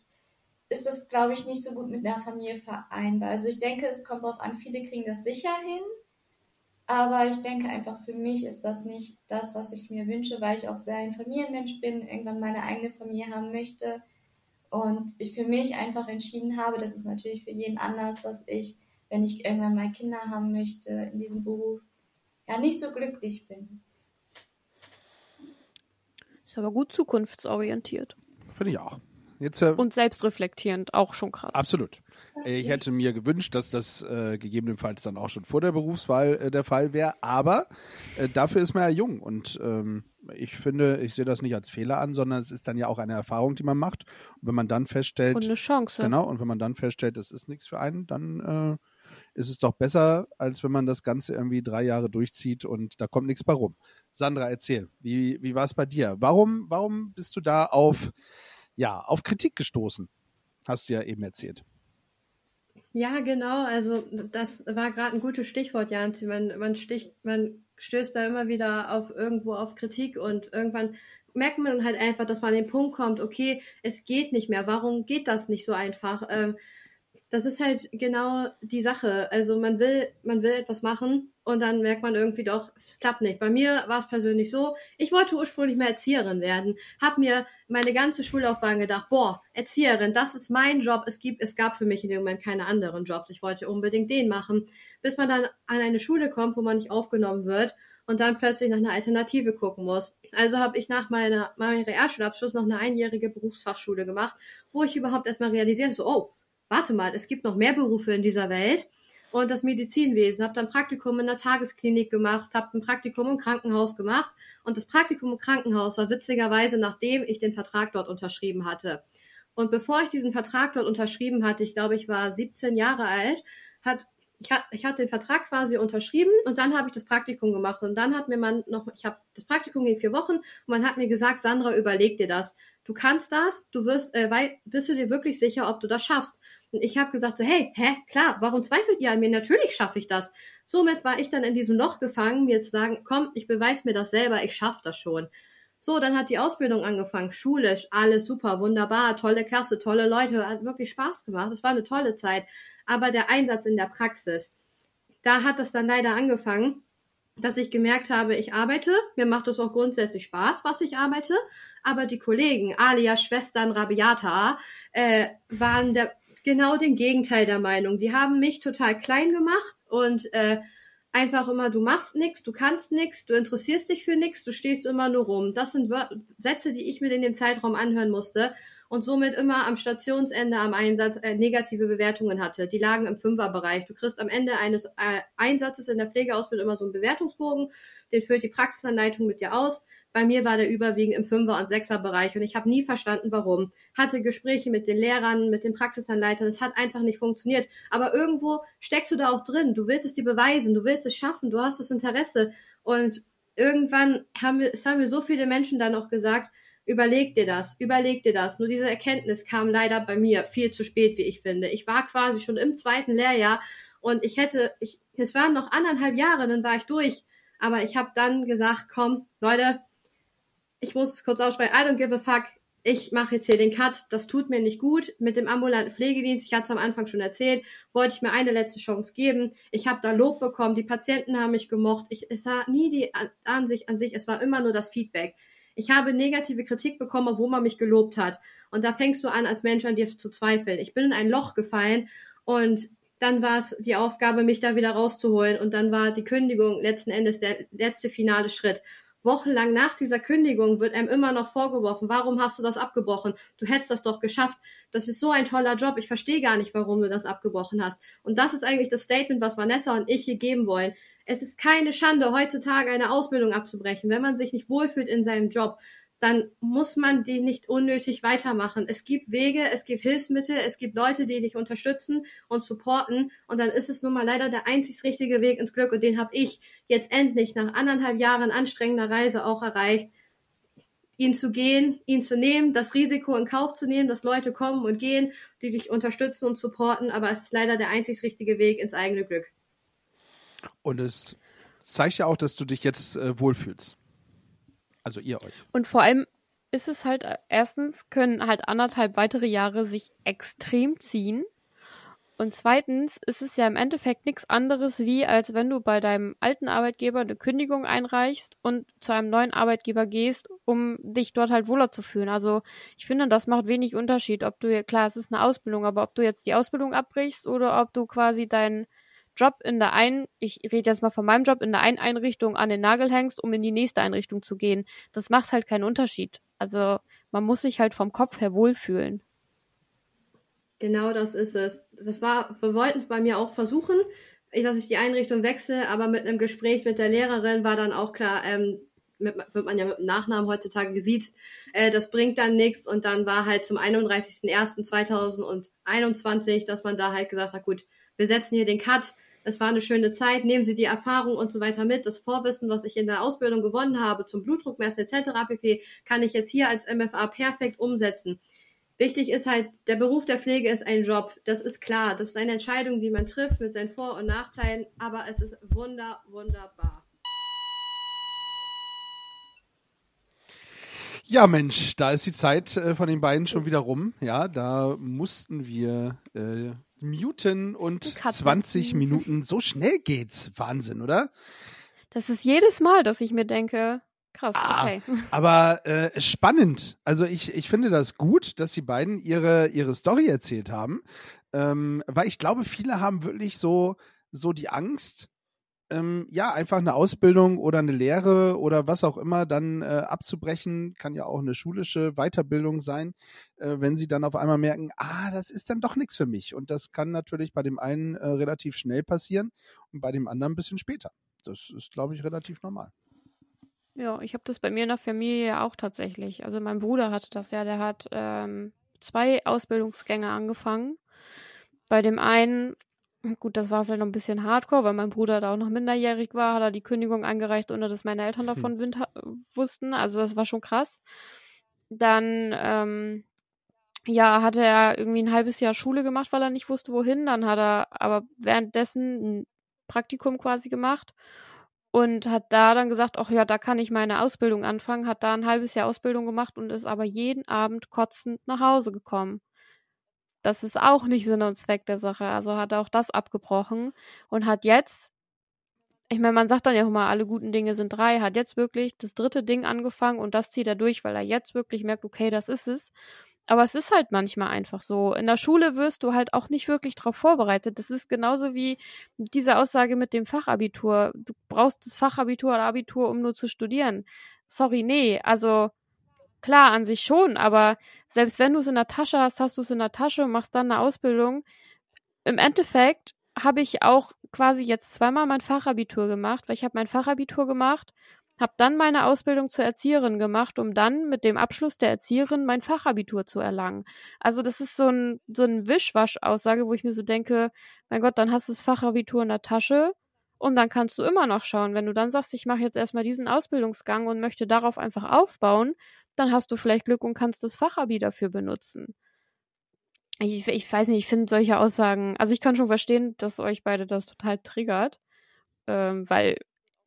ist das, glaube ich, nicht so gut mit einer Familie vereinbar. Also ich denke, es kommt darauf an, viele kriegen das sicher hin, aber ich denke einfach, für mich ist das nicht das, was ich mir wünsche, weil ich auch sehr ein Familienmensch bin, irgendwann meine eigene Familie haben möchte und ich für mich einfach entschieden habe, das ist natürlich für jeden anders, dass ich, wenn ich irgendwann mal Kinder haben möchte in diesem Beruf, ja nicht so glücklich bin. Ist aber gut zukunftsorientiert. Finde ich auch. Jetzt, äh, Und selbstreflektierend, auch schon krass. Absolut. Ich hätte mir gewünscht, dass das äh, gegebenenfalls dann auch schon vor der Berufswahl äh, der Fall wäre, aber äh, dafür ist man ja jung und ähm, ich finde, ich sehe das nicht als Fehler an, sondern es ist dann ja auch eine Erfahrung, die man macht. Und wenn man dann feststellt, Und eine Chance. genau, und wenn man dann feststellt, das ist nichts für einen, dann äh, ist es doch besser, als wenn man das Ganze irgendwie drei Jahre durchzieht und da kommt nichts bei rum. Sandra, erzähl, wie, wie war es bei dir? Warum, warum bist du da auf, ja, auf Kritik gestoßen? Hast du ja eben erzählt. Ja, genau. Also das war gerade ein gutes Stichwort, Janzi. Man, man, sticht, man stößt da immer wieder auf irgendwo auf Kritik und irgendwann merkt man halt einfach, dass man an den Punkt kommt, okay, es geht nicht mehr. Warum geht das nicht so einfach? Ähm, das ist halt genau die Sache. Also man will, man will etwas machen und dann merkt man irgendwie doch, es klappt nicht. Bei mir war es persönlich so, ich wollte ursprünglich mal Erzieherin werden, habe mir meine ganze Schullaufbahn gedacht, boah, Erzieherin, das ist mein Job. Es gibt, es gab für mich in dem Moment keine anderen Jobs. Ich wollte unbedingt den machen, bis man dann an eine Schule kommt, wo man nicht aufgenommen wird und dann plötzlich nach einer Alternative gucken muss. Also habe ich nach meiner, meinem Realschulabschluss noch eine einjährige Berufsfachschule gemacht, wo ich überhaupt erstmal realisiert so, oh, warte mal, es gibt noch mehr Berufe in dieser Welt und das Medizinwesen. Habe dann Praktikum in der Tagesklinik gemacht, habe ein Praktikum im Krankenhaus gemacht und das Praktikum im Krankenhaus war witzigerweise, nachdem ich den Vertrag dort unterschrieben hatte. Und bevor ich diesen Vertrag dort unterschrieben hatte, ich glaube, ich war 17 Jahre alt, hat ich, hat, ich hatte den Vertrag quasi unterschrieben und dann habe ich das Praktikum gemacht und dann hat mir man noch, ich habe das Praktikum ging vier Wochen und man hat mir gesagt, Sandra, überleg dir das. Du kannst das, du wirst, äh, wei- bist du dir wirklich sicher, ob du das schaffst? Und ich habe gesagt so, hey, hä, klar, warum zweifelt ihr an mir? Natürlich schaffe ich das. Somit war ich dann in diesem Loch gefangen, mir zu sagen, komm, ich beweise mir das selber, ich schaffe das schon. So, dann hat die Ausbildung angefangen, schulisch, alles super, wunderbar, tolle Klasse, tolle Leute, hat wirklich Spaß gemacht. Es war eine tolle Zeit. Aber der Einsatz in der Praxis, da hat das dann leider angefangen, dass ich gemerkt habe, ich arbeite, mir macht es auch grundsätzlich Spaß, was ich arbeite, aber die Kollegen, alias Schwestern Rabiata, äh, waren der, genau den Gegenteil der Meinung. Die haben mich total klein gemacht und äh, einfach immer, du machst nix, du kannst nix, du interessierst dich für nix, du stehst immer nur rum. Das sind Wör Sätze, die ich mir in dem Zeitraum anhören musste und somit immer am Stationsende am Einsatz äh, negative Bewertungen hatte. Die lagen im Fünferbereich. Du kriegst am Ende eines äh, Einsatzes in der Pflegeausbildung immer so einen Bewertungsbogen, den füllt die Praxisanleitung mit dir aus. Bei mir war der überwiegend im Fünfer- und Sechserbereich und ich habe nie verstanden, warum. Hatte Gespräche mit den Lehrern, mit den Praxisanleitern, es hat einfach nicht funktioniert. Aber irgendwo steckst du da auch drin. Du willst es dir beweisen, du willst es schaffen, du hast das Interesse. Und irgendwann haben wir, es haben mir so viele Menschen dann auch gesagt, überleg dir das, überleg dir das. Nur diese Erkenntnis kam leider bei mir viel zu spät, wie ich finde. Ich war quasi schon im zweiten Lehrjahr und ich hätte, ich, es waren noch anderthalb Jahre, dann war ich durch. Aber ich habe dann gesagt, komm, Leute, ich muss es kurz aussprechen, I don't give a fuck. Ich mache jetzt hier den Cut, das tut mir nicht gut. Mit dem ambulanten Pflegedienst, ich hatte es am Anfang schon erzählt, wollte ich mir eine letzte Chance geben. Ich habe da Lob bekommen, die Patienten haben mich gemocht. Ich, es war nie die An- Ansicht an sich, es war immer nur das Feedback. Ich habe negative Kritik bekommen, obwohl man mich gelobt hat. Und da fängst du an, als Mensch an dir zu zweifeln. Ich bin in ein Loch gefallen und dann war es die Aufgabe, mich da wieder rauszuholen. Und dann war die Kündigung letzten Endes der letzte finale Schritt. Wochenlang nach dieser Kündigung wird einem immer noch vorgeworfen, warum hast du das abgebrochen? Du hättest das doch geschafft. Das ist so ein toller Job. Ich verstehe gar nicht, warum du das abgebrochen hast. Und das ist eigentlich das Statement, was Vanessa und ich hier geben wollen. Es ist keine Schande, heutzutage eine Ausbildung abzubrechen. Wenn man sich nicht wohlfühlt in seinem Job, dann muss man die nicht unnötig weitermachen. Es gibt Wege, es gibt Hilfsmittel, es gibt Leute, die dich unterstützen und supporten. Und dann ist es nun mal leider der einzig richtige Weg ins Glück. Und den habe ich jetzt endlich nach anderthalb Jahren anstrengender Reise auch erreicht. ihn zu gehen, ihn zu nehmen, das Risiko in Kauf zu nehmen, dass Leute kommen und gehen, die dich unterstützen und supporten, aber es ist leider der einzig richtige Weg ins eigene Glück. Und es zeigt ja auch, dass du dich jetzt äh, wohlfühlst. Also ihr euch. Und vor allem ist es halt, äh, erstens können halt anderthalb weitere Jahre sich extrem ziehen. Und zweitens ist es ja im Endeffekt nichts anderes, wie als wenn du bei deinem alten Arbeitgeber eine Kündigung einreichst und zu einem neuen Arbeitgeber gehst, um dich dort halt wohler zu fühlen. Also ich finde, das macht wenig Unterschied, ob du, klar, es ist eine Ausbildung, aber ob du jetzt die Ausbildung abbrichst oder ob du quasi deinen Job in der einen, ich rede jetzt mal von meinem Job, in der einen Einrichtung an den Nagel hängst, um in die nächste Einrichtung zu gehen. Das macht halt keinen Unterschied. Also man muss sich halt vom Kopf her wohlfühlen. Genau das ist es. Das war, wir wollten es bei mir auch versuchen, dass ich die Einrichtung wechsle, aber mit einem Gespräch mit der Lehrerin war dann auch klar, ähm, mit, wird man ja mit dem Nachnamen heutzutage gesiezt, äh, das bringt dann nichts und dann war halt zum 31.01.2021, dass man da halt gesagt hat, gut, wir setzen hier den Cut, es war eine schöne Zeit, nehmen Sie die Erfahrung und so weiter mit, das Vorwissen, was ich in der Ausbildung gewonnen habe zum Blutdruckmessen etc. pp, kann ich jetzt hier als MFA perfekt umsetzen. Wichtig ist halt, der Beruf der Pflege ist ein Job. Das ist klar. Das ist eine Entscheidung, die man trifft mit seinen Vor- und Nachteilen. Aber es ist wunder, wunderbar. Ja, Mensch, da ist die Zeit äh, von den beiden schon wieder rum. Ja, da mussten wir äh, muten und 20 Minuten. So schnell geht's. Wahnsinn, oder? Das ist jedes Mal, dass ich mir denke, Krass, ah, okay. Aber äh, spannend. Also ich, ich finde das gut, dass die beiden ihre, ihre Story erzählt haben. Ähm, weil ich glaube, viele haben wirklich so, so die Angst, ähm, ja, einfach eine Ausbildung oder eine Lehre oder was auch immer dann äh, abzubrechen, kann ja auch eine schulische Weiterbildung sein, äh, wenn sie dann auf einmal merken, ah, das ist dann doch nichts für mich. Und das kann natürlich bei dem einen äh, relativ schnell passieren und bei dem anderen ein bisschen später. Das ist, glaube ich, relativ normal. Ja, ich habe das bei mir in der Familie auch tatsächlich. Also mein Bruder hatte das ja, der hat ähm, zwei Ausbildungsgänge angefangen. Bei dem einen, gut, das war vielleicht noch ein bisschen hardcore, weil mein Bruder da auch noch minderjährig war, hat er die Kündigung eingereicht, ohne dass meine Eltern hm. davon hm. wussten. Also das war schon krass. Dann, ähm, ja, hatte er irgendwie ein halbes Jahr Schule gemacht, weil er nicht wusste, wohin. Dann hat er aber währenddessen ein Praktikum quasi gemacht und hat da dann gesagt, ach ja, da kann ich meine Ausbildung anfangen, hat da ein halbes Jahr Ausbildung gemacht und ist aber jeden Abend kotzend nach Hause gekommen. Das ist auch nicht Sinn und Zweck der Sache. Also hat er auch das abgebrochen und hat jetzt, ich meine, man sagt dann ja mal, alle guten Dinge sind drei, hat jetzt wirklich das dritte Ding angefangen und das zieht er durch, weil er jetzt wirklich merkt, okay, das ist es. Aber es ist halt manchmal einfach so. In der Schule wirst du halt auch nicht wirklich darauf vorbereitet. Das ist genauso wie diese Aussage mit dem Fachabitur. Du brauchst das Fachabitur oder Abitur, um nur zu studieren. Sorry, nee. Also klar, an sich schon, aber selbst wenn du es in der Tasche hast, hast du es in der Tasche und machst dann eine Ausbildung. Im Endeffekt habe ich auch quasi jetzt zweimal mein Fachabitur gemacht, weil ich habe mein Fachabitur gemacht habe dann meine Ausbildung zur Erzieherin gemacht, um dann mit dem Abschluss der Erzieherin mein Fachabitur zu erlangen. Also das ist so ein, so ein Wischwasch-Aussage, wo ich mir so denke, mein Gott, dann hast du das Fachabitur in der Tasche und dann kannst du immer noch schauen. Wenn du dann sagst, ich mache jetzt erstmal diesen Ausbildungsgang und möchte darauf einfach aufbauen, dann hast du vielleicht Glück und kannst das Fachabi dafür benutzen. Ich, ich weiß nicht, ich finde solche Aussagen, also ich kann schon verstehen, dass euch beide das total triggert, ähm, weil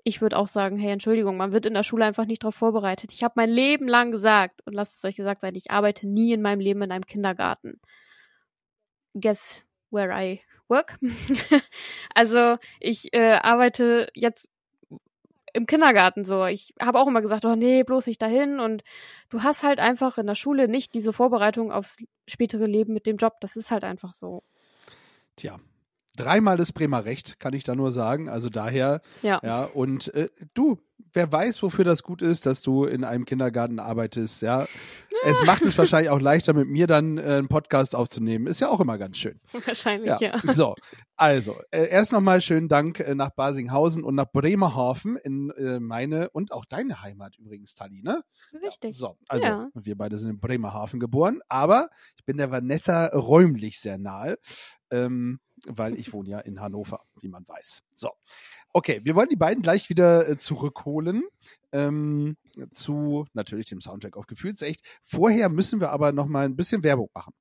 ich würde auch sagen, hey, Entschuldigung, man wird in der Schule einfach nicht darauf vorbereitet. Ich habe mein Leben lang gesagt, und lasst es euch gesagt sein, ich arbeite nie in meinem Leben in einem Kindergarten. Guess where I work? also ich äh, arbeite jetzt im Kindergarten so. Ich habe auch immer gesagt, oh nee, bloß nicht dahin. Und du hast halt einfach in der Schule nicht diese Vorbereitung aufs spätere Leben mit dem Job. Das ist halt einfach so. Tja, dreimal das Bremer Recht, kann ich da nur sagen. Also daher, ja. ja und äh, du, wer weiß, wofür das gut ist, dass du in einem Kindergarten arbeitest, ja. Es macht es wahrscheinlich auch leichter, mit mir dann äh, einen Podcast aufzunehmen. Ist ja auch immer ganz schön. Wahrscheinlich, ja. ja. So, also, äh, erst nochmal schönen Dank äh, nach Basinghausen und nach Bremerhaven in äh, meine und auch deine Heimat übrigens, Tali, ne? Richtig. Ja, so, also ja. wir beide sind in Bremerhaven geboren, aber ich bin der Vanessa räumlich sehr nahe. Ähm, weil ich wohne ja in Hannover, wie man weiß. So, okay, wir wollen die beiden gleich wieder äh, zurückholen ähm, zu natürlich dem Soundtrack auf Gefühlsecht. Vorher müssen wir aber noch mal ein bisschen Werbung machen,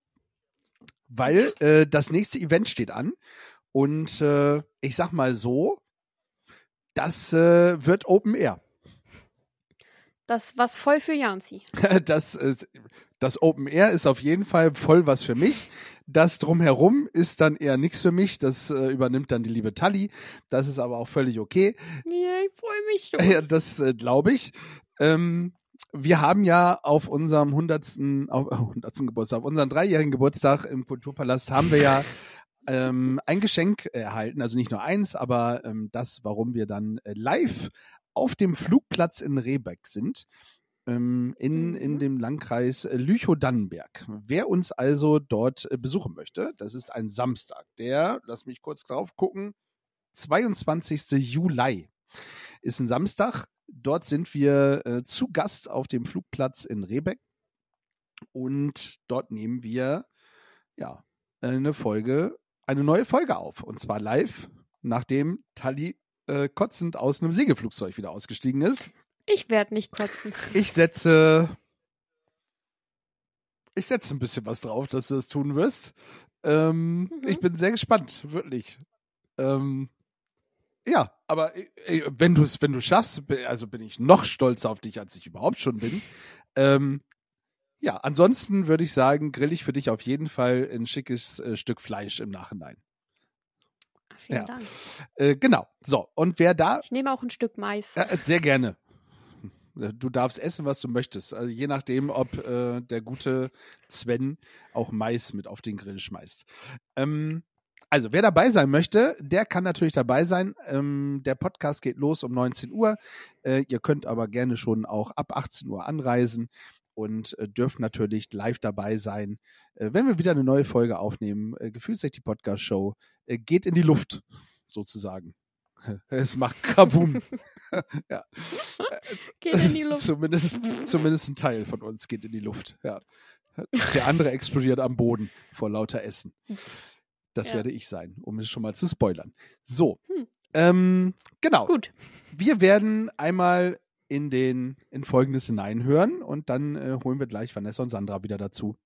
weil äh, das nächste Event steht an und äh, ich sag mal so, das äh, wird Open Air. Das was voll für Janzi. Das, das Open Air ist auf jeden Fall voll was für mich. Das drumherum ist dann eher nichts für mich. Das äh, übernimmt dann die liebe Tali. Das ist aber auch völlig okay. Ja, ich freue mich schon. Ja, das äh, glaube ich. Ähm, wir haben ja auf unserem 100. Auf, 100. Geburtstag, auf unserem dreijährigen Geburtstag im Kulturpalast haben wir ja ähm, ein Geschenk erhalten. Also nicht nur eins, aber ähm, das, warum wir dann äh, live auf dem Flugplatz in Rehbeck sind ähm, in, in Mhm. dem Landkreis äh, Lüchow-Dannenberg. Wer uns also dort äh, besuchen möchte, das ist ein Samstag, der, lass mich kurz drauf gucken, 22. Juli ist ein Samstag. Dort sind wir äh, zu Gast auf dem Flugplatz in Rehbeck und dort nehmen wir ja eine Folge, eine neue Folge auf und zwar live, nachdem Tali äh, kotzend aus einem Segelflugzeug wieder ausgestiegen ist. Ich werde nicht kotzen. Ich setze. Ich setze ein bisschen was drauf, dass du das tun wirst. Ähm, Mhm. Ich bin sehr gespannt, wirklich. Ähm, ja, aber äh, wenn du es, wenn du schaffst, also bin ich noch stolzer auf dich, als ich überhaupt schon bin. Ähm, ja, ansonsten würde ich sagen, grill ich für dich auf jeden Fall ein schickes äh, Stück Fleisch im Nachhinein. Vielen Ja. Dank. Äh, genau. So, und wer da Ich nehme auch ein Stück Mais. Äh, sehr gerne. Du darfst essen, was du möchtest. Also je nachdem, ob äh, der gute Sven auch Mais mit auf den Grill schmeißt. Ähm, also, wer dabei sein möchte, der kann natürlich dabei sein. Ähm, der Podcast geht los um 19 Uhr. Äh, ihr könnt aber gerne schon auch ab 18 Uhr anreisen und äh, dürft natürlich live dabei sein, äh, wenn wir wieder eine neue Folge aufnehmen. Äh, Gefühlsrecht die Podcast Show äh, geht in die Luft, sozusagen. Es macht Kaboom. ja. Geht in die Luft. Zumindest, zumindest ein Teil von uns geht in die Luft. Ja. Der andere explodiert am Boden vor lauter Essen. Das Ja. werde ich sein, um es schon mal zu spoilern. So. Hm. Ähm, genau. Gut. Wir werden einmal in den in Folgendes hineinhören und dann äh, holen wir gleich Vanessa und Sandra wieder dazu.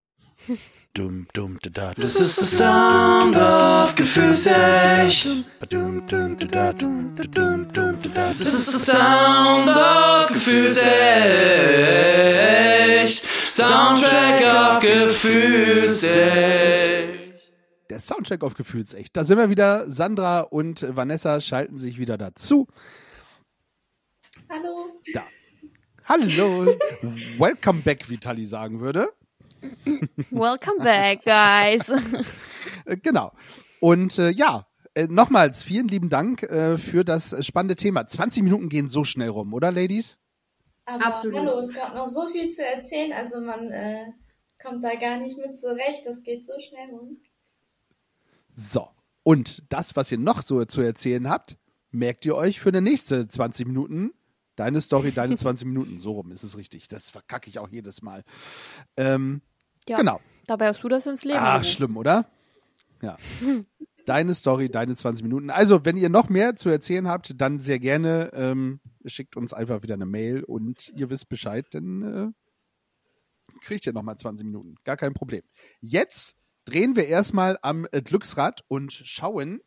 Dum, dum, da, da, This is the sound of Gefühlsecht. This is the sound of Gefühlsecht. Soundtrack of Gefühlsecht. Der Soundtrack auf Gefühlsecht. Da sind wir wieder. Sandra und Vanessa schalten sich wieder dazu. Hallo. Da. Hallo. Welcome back, wie Tali sagen würde. Welcome back, guys. Äh, genau. Und äh, ja, äh, nochmals vielen lieben Dank äh, für das spannende Thema. 20 Minuten gehen so schnell rum, oder, Ladies? Aber Absolut. hallo, es gab noch so viel zu erzählen, also man äh, kommt da gar nicht mit zurecht. Das geht so schnell um. So. Und das, was ihr noch so zu erzählen habt, merkt ihr euch für die nächste 20 Minuten. Deine Story, deine 20 Minuten. So rum ist es richtig. Das verkacke ich auch jedes Mal. Ähm, Ja, Genau. Dabei hast du das ins Leben Ach, schlimm, oder? Ja. Deine Story, deine 20 Minuten. Also, wenn ihr noch mehr zu erzählen habt, dann sehr gerne ähm, schickt uns einfach wieder eine Mail und ihr wisst Bescheid, dann äh, kriegt ihr nochmal 20 Minuten. Gar kein Problem. Jetzt drehen wir erstmal am äh, Glücksrad und schauen,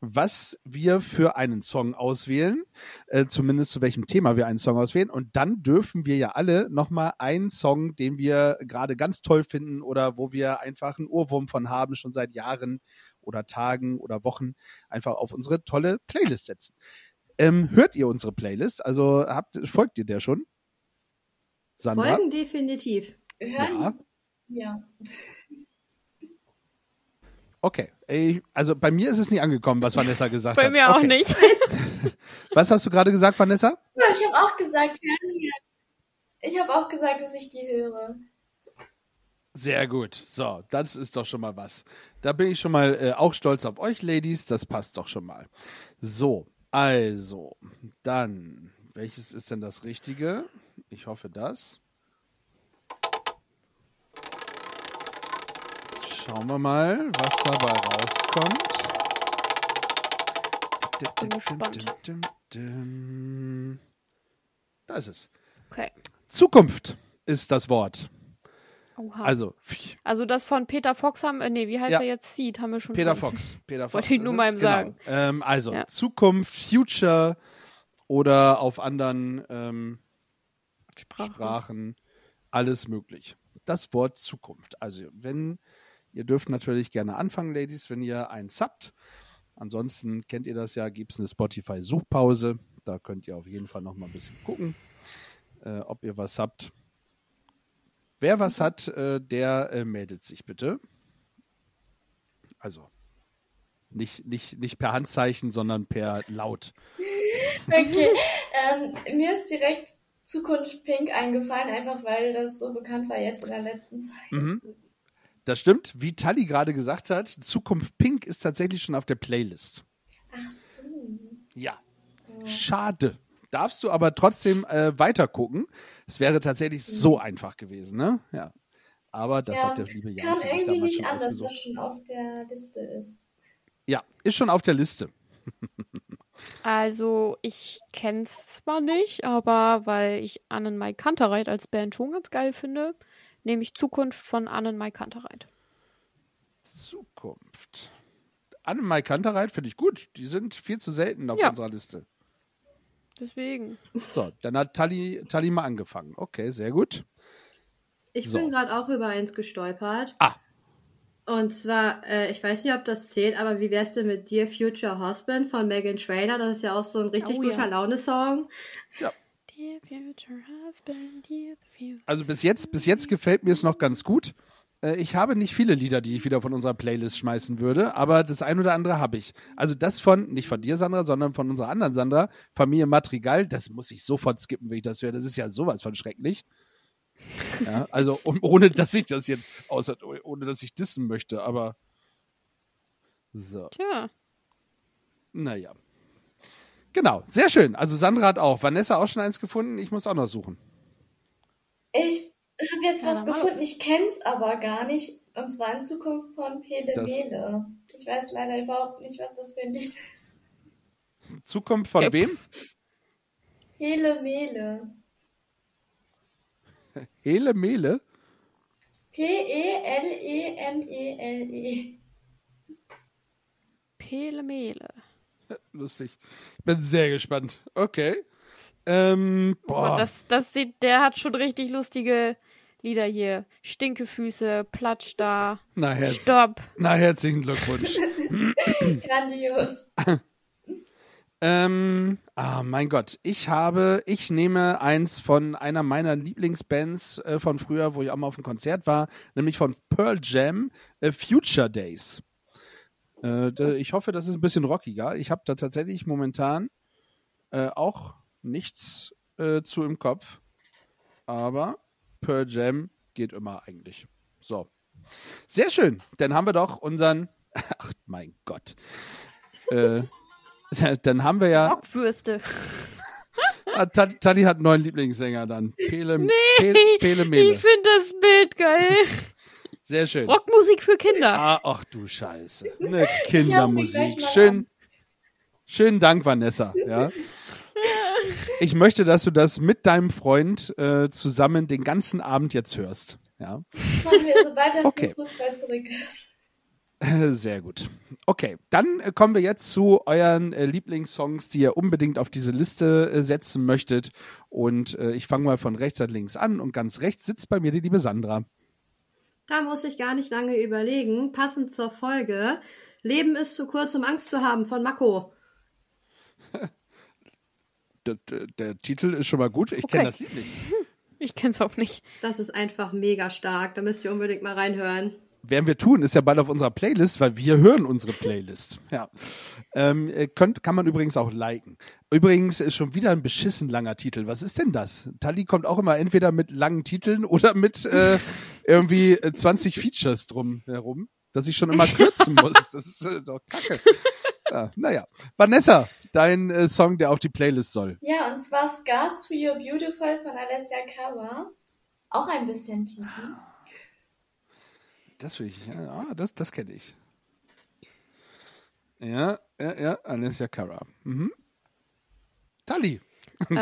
was wir für einen Song auswählen, äh, zumindest zu welchem Thema wir einen Song auswählen. Und dann dürfen wir ja alle nochmal einen Song, den wir gerade ganz toll finden oder wo wir einfach einen Ohrwurm von haben, schon seit Jahren oder Tagen oder Wochen, einfach auf unsere tolle Playlist setzen. Ähm, hört ihr unsere Playlist? Also habt, folgt ihr der schon? Sandra? Folgen definitiv. Hören? Ja. Ja. Okay. Also bei mir ist es nicht angekommen, was Vanessa gesagt Bei hat. mir auch okay. nicht. Was hast du gerade gesagt, Vanessa? Ja, ich habe auch gesagt. Ich habe auch gesagt, dass ich die höre. Sehr gut. So, das ist doch schon mal was. Da bin ich schon mal äh, auch stolz auf euch, Ladies. Das passt doch schon mal. So, also, dann, welches ist denn das Richtige? Ich hoffe, das. Schauen wir mal, was dabei rauskommt. Bin gespannt. Da ist es. Okay. Zukunft ist das Wort. Oha. Also, Also das von Peter Fox haben, äh, nee, wie heißt Ja. er jetzt? Seed, haben wir schon Peter von- Fox. Peter Fox. Wollte ich nur mal genau. sagen. Ähm, also, Ja. Zukunft, Future oder auf anderen ähm, Sprache. Sprachen, alles möglich. Das Wort Zukunft. Also, wenn, ihr dürft natürlich gerne anfangen, Ladies, wenn ihr eins habt. Ansonsten kennt ihr das ja, gibt es eine Spotify-Suchpause. Da könnt ihr auf jeden Fall noch mal ein bisschen gucken, äh, ob ihr was habt. Wer was hat, äh, der äh, meldet sich bitte. Also, nicht, nicht, nicht per Handzeichen, sondern per Laut. Okay, ähm, mir ist direkt Zukunft Pink eingefallen, einfach weil das so bekannt war jetzt in der letzten Zeit. Mhm. Das stimmt. Wie Tali gerade gesagt hat, Zukunft Pink ist tatsächlich schon auf der Playlist. Ach so. Ja. Schade. Darfst du aber trotzdem äh, weiter gucken. Es wäre tatsächlich so einfach gewesen, ne? Ja. Aber das ja, hat der liebe es kam Jan sich irgendwie damals nicht schon an, dass das schon auf der Liste ist. Ja, ist schon auf der Liste. Also ich kenn's zwar nicht, aber weil ich Annen Mai Kantereit als Band schon ganz geil finde, nehme ich Zukunft von Annen Mai Kantereit. Zukunft. Annemai Kantereit finde ich gut. Die sind viel zu selten auf Ja. unserer Liste. Deswegen. So, dann hat Tali, Tali mal angefangen. Okay, sehr gut. Ich So. bin gerade auch über eins gestolpert. Ah. Und zwar, äh, ich weiß nicht, ob das zählt, aber wie wär's denn mit Dear Future Husband von Megan Trainor? Das ist ja auch so ein richtig Oh, guter ja. Laune-Song. Dear Also bis jetzt, bis jetzt gefällt mir es noch ganz gut. Äh, Ich habe nicht viele Lieder, die ich wieder von unserer Playlist schmeißen würde, aber das ein oder andere habe ich. Also das von, nicht von dir, Sandra, sondern von unserer anderen Sandra, Familie Madrigal, das muss ich sofort skippen, wenn ich das höre. Das ist ja sowas von schrecklich. Ja, also um, ohne, dass ich das jetzt, außer, ohne dass ich dissen möchte, aber so, Tja. naja. Genau, sehr schön. Also Sandra hat auch. Vanessa auch schon eins gefunden. Ich muss auch noch suchen. Ich habe jetzt Ja, was gefunden, ich kenn's aber gar nicht. Und zwar in Zukunft von Pele Das- Mele. Ich weiß leider überhaupt nicht, was das für ein Lied ist. Zukunft von Ja. wem? Hele Mele. Hele Mele? E P-E-L-E-M-E-L-E. Pele Mele. Lustig. Ich bin sehr gespannt. Okay. Ähm, Boah. boah. Das, das sieht, der hat schon richtig lustige Lieder hier. Stinkefüße, Platsch da, na, herz Stopp. na, herzlichen Glückwunsch. Grandios. ähm, ah, mein Gott. Ich habe, ich nehme eins von einer meiner Lieblingsbands äh, von früher, wo ich auch mal auf einem Konzert war, nämlich von Pearl Jam, äh, Future Days. Äh, ich hoffe, das ist ein bisschen rockiger. Ich habe da tatsächlich momentan äh, auch nichts äh, zu im Kopf. Aber Pearl Jam geht immer eigentlich. So. Sehr schön. Dann haben wir doch unseren. Ach, mein Gott. Äh, dann haben wir ja. Rockfürste. Ah, Ta- Tati hat einen neuen Lieblingssänger dann. Pele, Pele, Pele Ich finde das Bild geil. Sehr schön. Rockmusik für Kinder. Ah, ach du Scheiße. Eine Kindermusik. Schön. an. Schönen Dank, Vanessa. Ja. Ich möchte, dass du das mit deinem Freund äh, zusammen den ganzen Abend jetzt hörst. Ja. Machen wir, sobald er Okay. Fußball zurück ist. Sehr gut. Okay, dann äh, kommen wir jetzt zu euren äh, Lieblingssongs, die ihr unbedingt auf diese Liste äh, setzen möchtet. Und äh, ich fange mal von rechts nach links an und ganz rechts sitzt bei mir die liebe Sandra. Da muss ich gar nicht lange überlegen. Passend zur Folge. Leben ist zu kurz, um Angst zu haben von Mako. Der, der, der Titel ist schon mal gut. Ich Okay. kenne das Lied nicht. Ich kenn's auch nicht. Das ist einfach mega stark. Da müsst ihr unbedingt mal reinhören. Werden wir tun, ist ja bald auf unserer Playlist, weil wir hören unsere Playlist. Ja. Ähm, äh, könnt, kann man übrigens auch liken. Übrigens ist schon wieder ein beschissen langer Titel. Was ist denn das? Tali kommt auch immer entweder mit langen Titeln oder mit äh, irgendwie äh, 20 Features drum herum, dass ich schon immer kürzen muss. Das ist äh, doch kacke. Ja, naja. Vanessa, dein äh, Song, der auf die Playlist soll. Ja, und zwar Scars to Your Beautiful von Alessia Cara. Auch ein bisschen pleasant. Das will ich, ja, ah, das, das kenne ich. Ja, ja, ja, Alessia Cara. Mhm. Tali. äh,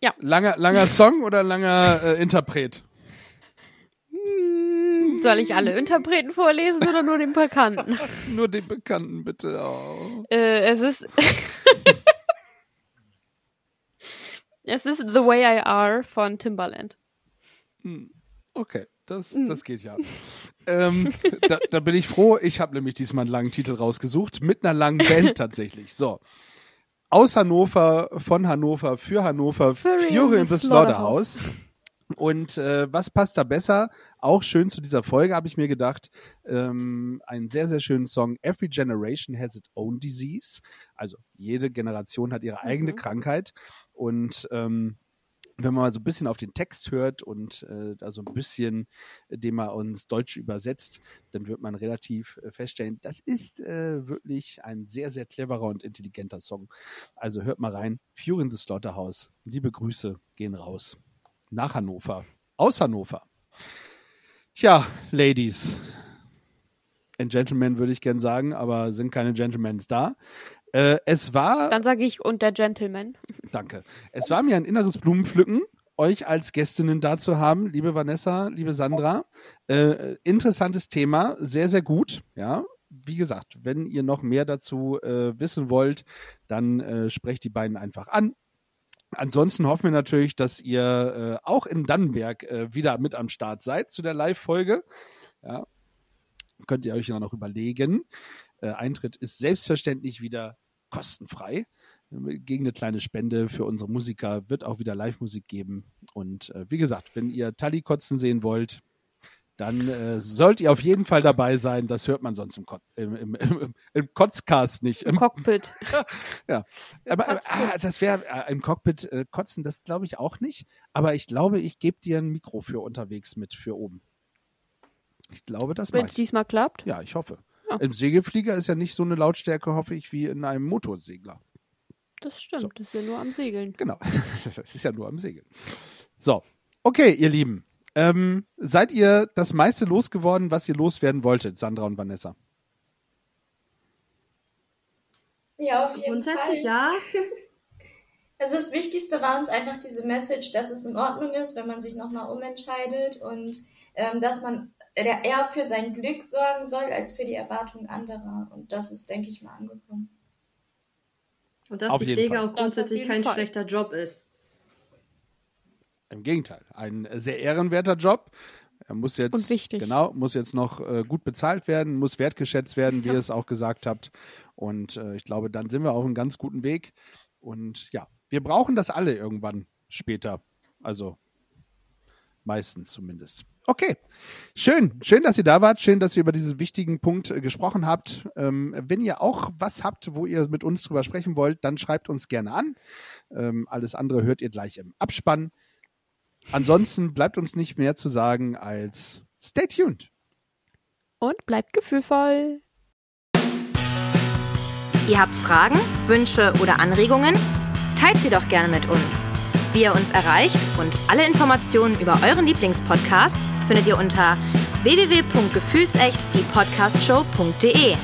ja. Langer, langer Song oder langer äh, Interpret? Hm, Soll ich alle Interpreten vorlesen oder nur den Bekannten? Nur den Bekannten, bitte. Oh. äh, es ist. es ist The Way I Are von Timbaland. Hm. Okay, das, Mhm. das geht ja. ähm, da, da bin ich froh. Ich habe nämlich diesmal einen langen Titel rausgesucht, mit einer langen Band tatsächlich. So. Aus Hannover, von Hannover, für Hannover, Fury Fury in the Slaughterhouse. Und äh, was passt da besser? Auch schön zu dieser Folge habe ich mir gedacht. Ähm, einen sehr, sehr schönen Song. Every Generation has its own disease. Also jede Generation hat ihre eigene Mhm. Krankheit. Und ähm, wenn man mal so ein bisschen auf den Text hört und äh, da so ein bisschen den mal ins Deutsche übersetzt, dann wird man relativ äh, feststellen, das ist äh, wirklich ein sehr, sehr cleverer und intelligenter Song. Also hört mal rein. Fury in the Slaughterhouse. Liebe Grüße gehen raus. Nach Hannover. Aus Hannover. Tja, Ladies and Gentlemen würde ich gern sagen, aber sind keine Gentlemans da. Äh, es war Dann sage ich und der Gentleman. Danke. Es war mir ein inneres Blumenpflücken, euch als Gästinnen da zu haben, liebe Vanessa, liebe Sandra. Äh, interessantes Thema, sehr, sehr gut. Ja, wie gesagt, wenn ihr noch mehr dazu äh, wissen wollt, dann äh, sprecht die beiden einfach an. Ansonsten hoffen wir natürlich, dass ihr äh, auch in Dannenberg äh, wieder mit am Start seid zu der Live-Folge. Ja, könnt ihr euch ja noch überlegen. Äh, Eintritt ist selbstverständlich wieder kostenfrei gegen eine kleine Spende für unsere Musiker wird auch wieder Live-Musik geben. Und äh, wie gesagt, wenn ihr Tali kotzen sehen wollt, dann äh, sollt ihr auf jeden Fall dabei sein. Das hört man sonst im, Kot im, im, im, im Kotzcast nicht. Im Cockpit. ja. Aber, aber ah, das wäre äh, im Cockpit äh, kotzen, das glaube ich auch nicht. Aber ich glaube, ich gebe dir ein Mikro für unterwegs mit für oben. Ich glaube, das Wenn es diesmal klappt. Ja, ich hoffe. Ja. Im Segelflieger ist ja nicht so eine Lautstärke, hoffe ich, wie in einem Motorsegler. Das stimmt. So. Das ist ja nur am Segeln. Genau. Das ist ja nur am Segeln. So. Okay, ihr Lieben. Ähm, seid ihr das meiste losgeworden, was ihr loswerden wolltet, Sandra und Vanessa? Ja, auf jeden Grundsätzlich Fall. ja. Also das Wichtigste war uns einfach diese Message, dass es in Ordnung ist, wenn man sich nochmal umentscheidet und ähm, dass man der eher für sein Glück sorgen soll, als für die Erwartungen anderer. Und das ist, denke ich mal, angekommen. Und dass Auf die Pflege Fall. auch grundsätzlich kein Fall. schlechter Job ist. Im Gegenteil, ein sehr ehrenwerter Job. Er muss jetzt Und wichtig. genau muss jetzt noch äh, gut bezahlt werden, muss wertgeschätzt werden, wie ihr es auch gesagt habt. Und äh, ich glaube, dann sind wir auf einem ganz guten Weg. Und ja, wir brauchen das alle irgendwann später. Also meistens zumindest. Okay, schön, schön, dass ihr da wart, schön, dass ihr über diesen wichtigen Punkt äh, gesprochen habt. Ähm, wenn ihr auch was habt, wo ihr mit uns drüber sprechen wollt, dann schreibt uns gerne an. Ähm, alles andere hört ihr gleich im Abspann. Ansonsten bleibt uns nicht mehr zu sagen als stay tuned. Und bleibt gefühlvoll. Ihr habt Fragen, Wünsche oder Anregungen? Teilt sie doch gerne mit uns. Wie ihr uns erreicht und alle Informationen über euren Lieblingspodcast findet ihr unter www.gefühlsecht die Podcastshow.de.